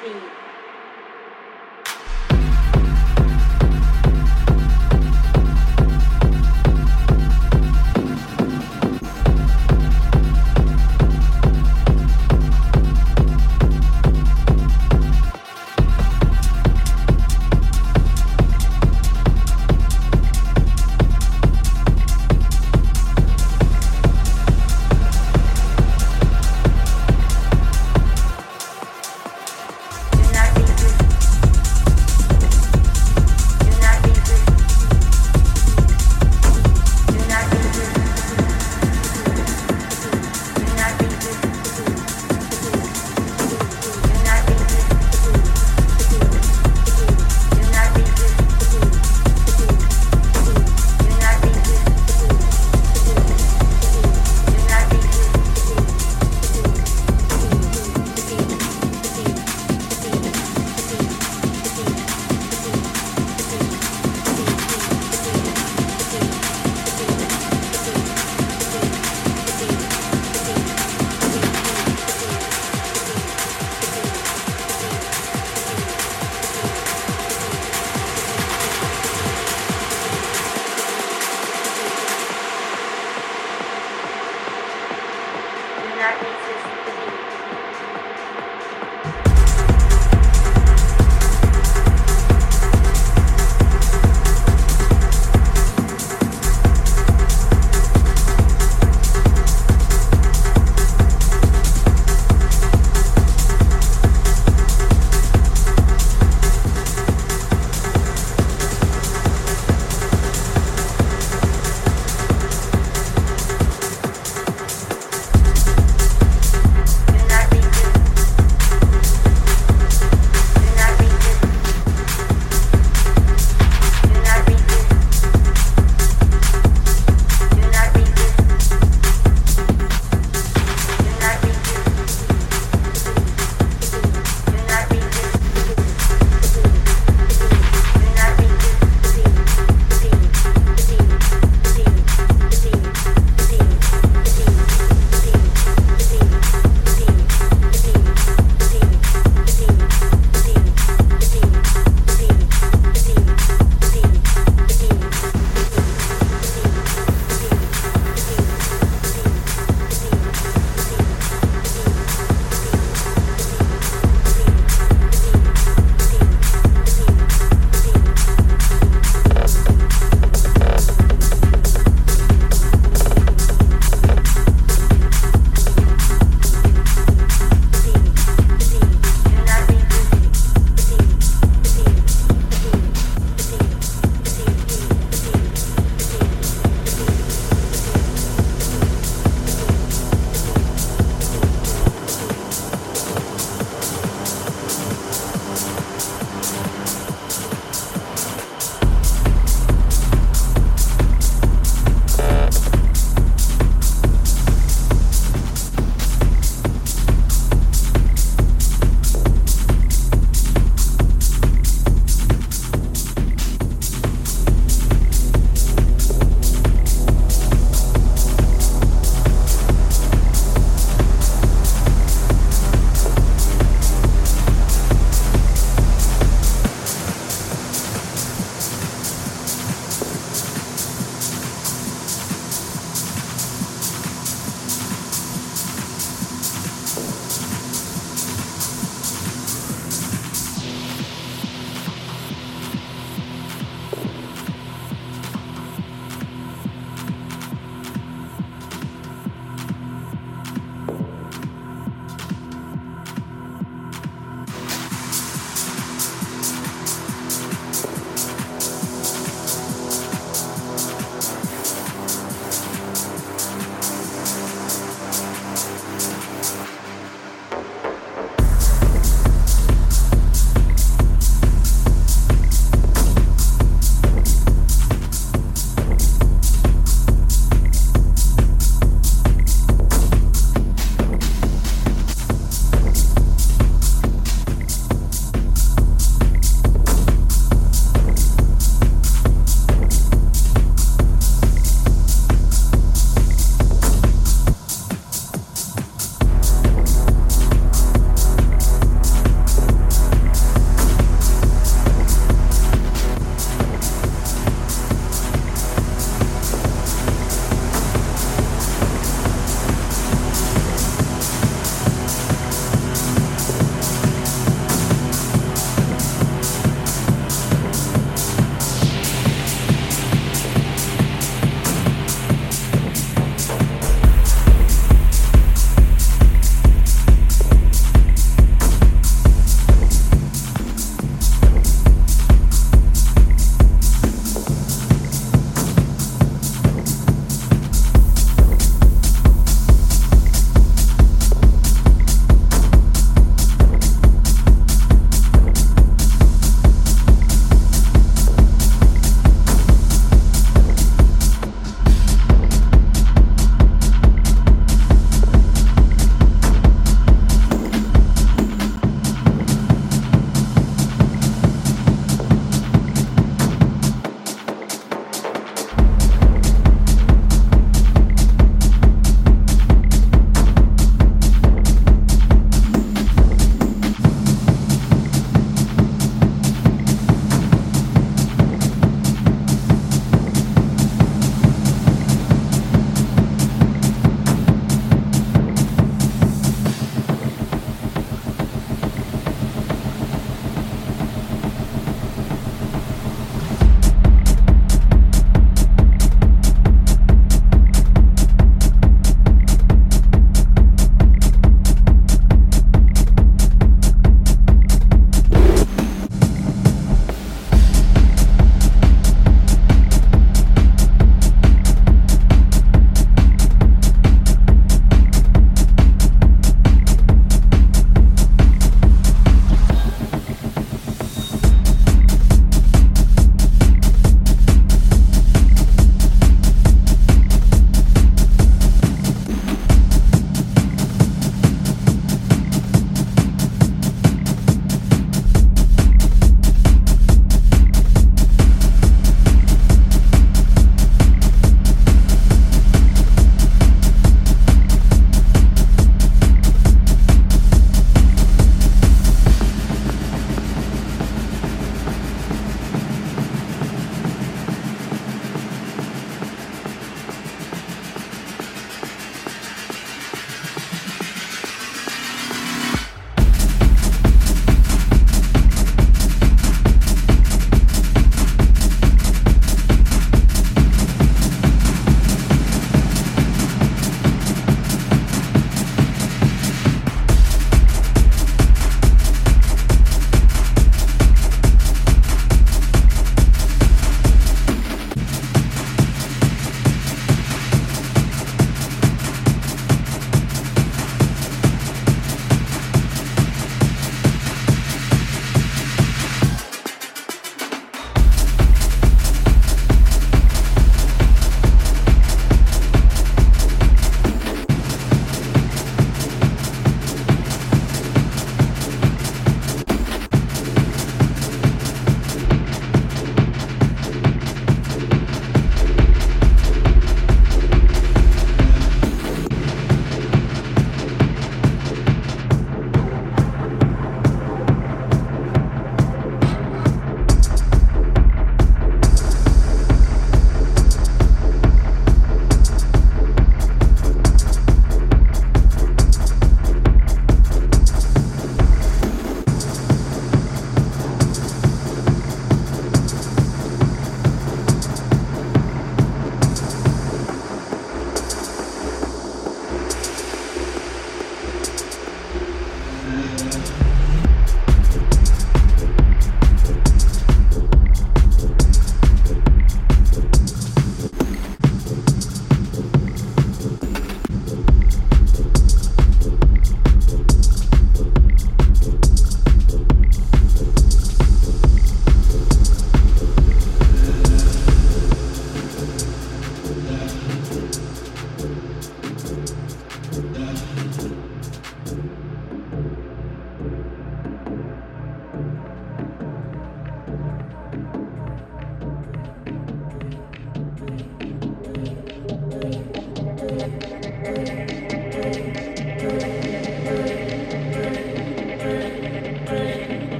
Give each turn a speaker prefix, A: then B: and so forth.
A: the